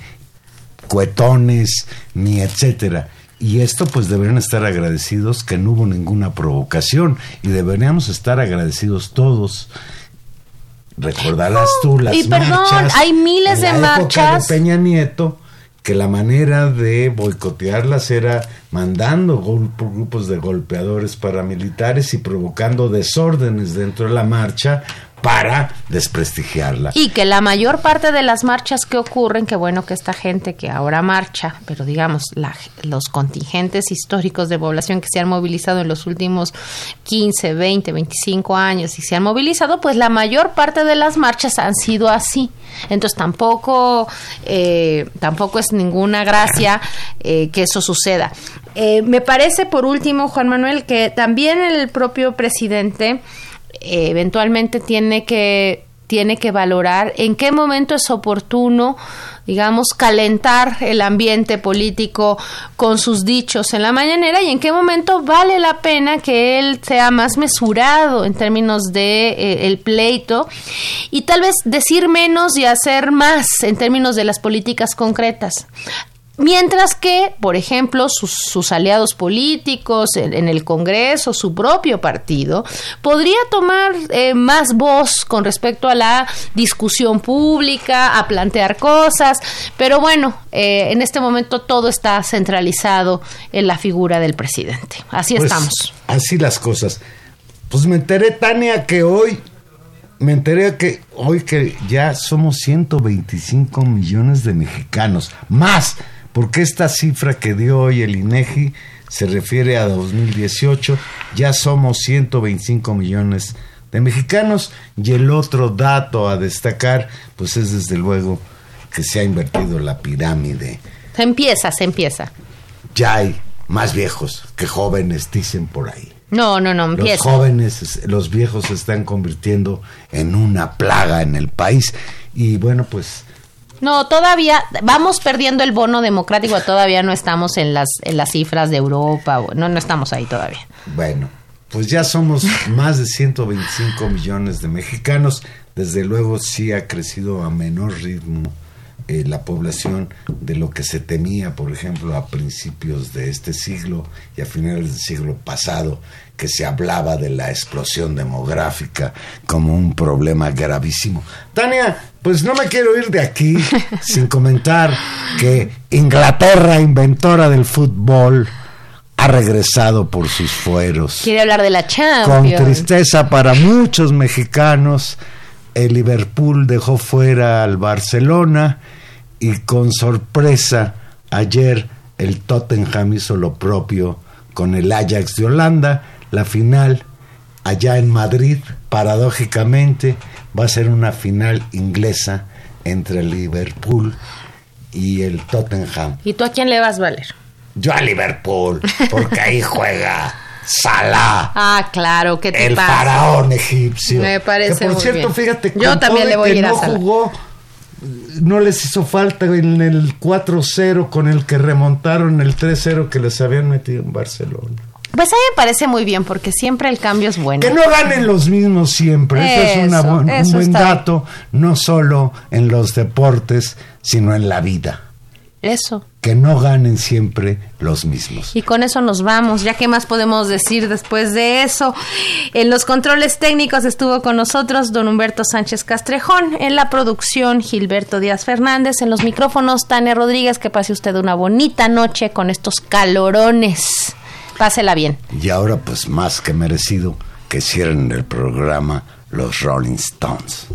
cuetones, ni etcétera. Y esto pues deberían estar agradecidos que no hubo ninguna provocación y deberíamos estar agradecidos todos. Recordarás tú las y perdón, marchas hay miles en de la época marchas. de Peña Nieto que la manera de boicotearlas era mandando grupos de golpeadores paramilitares y provocando desórdenes dentro de la marcha para desprestigiarla. Y que la mayor parte de las marchas que ocurren, que bueno que esta gente que ahora marcha, pero digamos la- los contingentes históricos de población que se han movilizado en los últimos 15, 20, 25 años y se han movilizado, pues la mayor parte de las marchas han sido así. Entonces tampoco, eh, tampoco es ninguna gracia eh, que eso suceda. Eh, me parece, por último, Juan Manuel, que también el propio presidente eventualmente tiene que tiene que valorar en qué momento es oportuno, digamos, calentar el ambiente político con sus dichos en la mañanera y en qué momento vale la pena que él sea más mesurado en términos de eh, el pleito y tal vez decir menos y hacer más en términos de las políticas concretas. Mientras que, por ejemplo, sus, sus aliados políticos en, en, el Congreso, su propio partido, podría tomar eh, más voz con respecto a la discusión pública, a plantear cosas, pero bueno, eh, en este momento todo está centralizado en la figura del presidente. Así Pues, estamos. Así las cosas. Pues me enteré, Tania, que hoy, me enteré que hoy que ya somos 125 millones de mexicanos, más, porque esta cifra que dio hoy el INEGI se refiere a 2018, ya somos 125 millones de mexicanos y el otro dato a destacar, pues es desde luego que se ha invertido la pirámide. Se empieza, se empieza. Ya hay más viejos que jóvenes, dicen por ahí. No, no, no, Los empieza. jóvenes, los viejos se están convirtiendo en una plaga en el país. Y bueno, pues No, todavía vamos perdiendo el bono democrático, todavía no estamos en las en las cifras de Europa, no no estamos ahí todavía. Bueno, pues ya somos más de 125 millones de mexicanos. Desde luego sí ha crecido a menor ritmo eh, la población de lo que se temía, por ejemplo, a principios de este siglo y a finales del siglo pasado, que se hablaba de la explosión demográfica como un problema gravísimo. Tania, pues no me quiero ir de aquí *laughs* sin comentar que Inglaterra, inventora del fútbol, ha regresado por sus fueros. Quiere hablar de la Con Champions. tristeza para muchos mexicanos, el Liverpool dejó fuera al Barcelona y con sorpresa ayer el Tottenham hizo lo propio con el Ajax de Holanda. La final allá en Madrid, paradójicamente, va a ser una final inglesa entre el Liverpool y el Tottenham. ¿Y tú a quién le vas, Valer? Yo a Liverpool, porque ahí juega Salah Ah, claro, ¿qué te el pasa? faraón egipcio. Me parece Que por muy cierto, bien. fíjate, Yo también le voy que a ir a no Salah. jugó, no les hizo falta en el 4-0 con el que remontaron el 3-0 que les habían metido en Barcelona. Pues a mí me parece muy bien porque siempre el cambio es bueno. Que no ganen los mismos siempre, eso, es una un buen bien. dato, no solo en los deportes, sino en la vida. Eso. Que no ganen siempre los mismos. Y con eso nos vamos, ya qué más podemos decir después de eso. En los controles técnicos estuvo con nosotros don Humberto Sánchez Castrejón, en la producción Gilberto Díaz Fernández, en los micrófonos Tania Rodríguez, que pase usted una bonita noche con estos calorones. Pásela bien. Y ahora, pues más que merecido, que cierren el programa los Rolling Stones.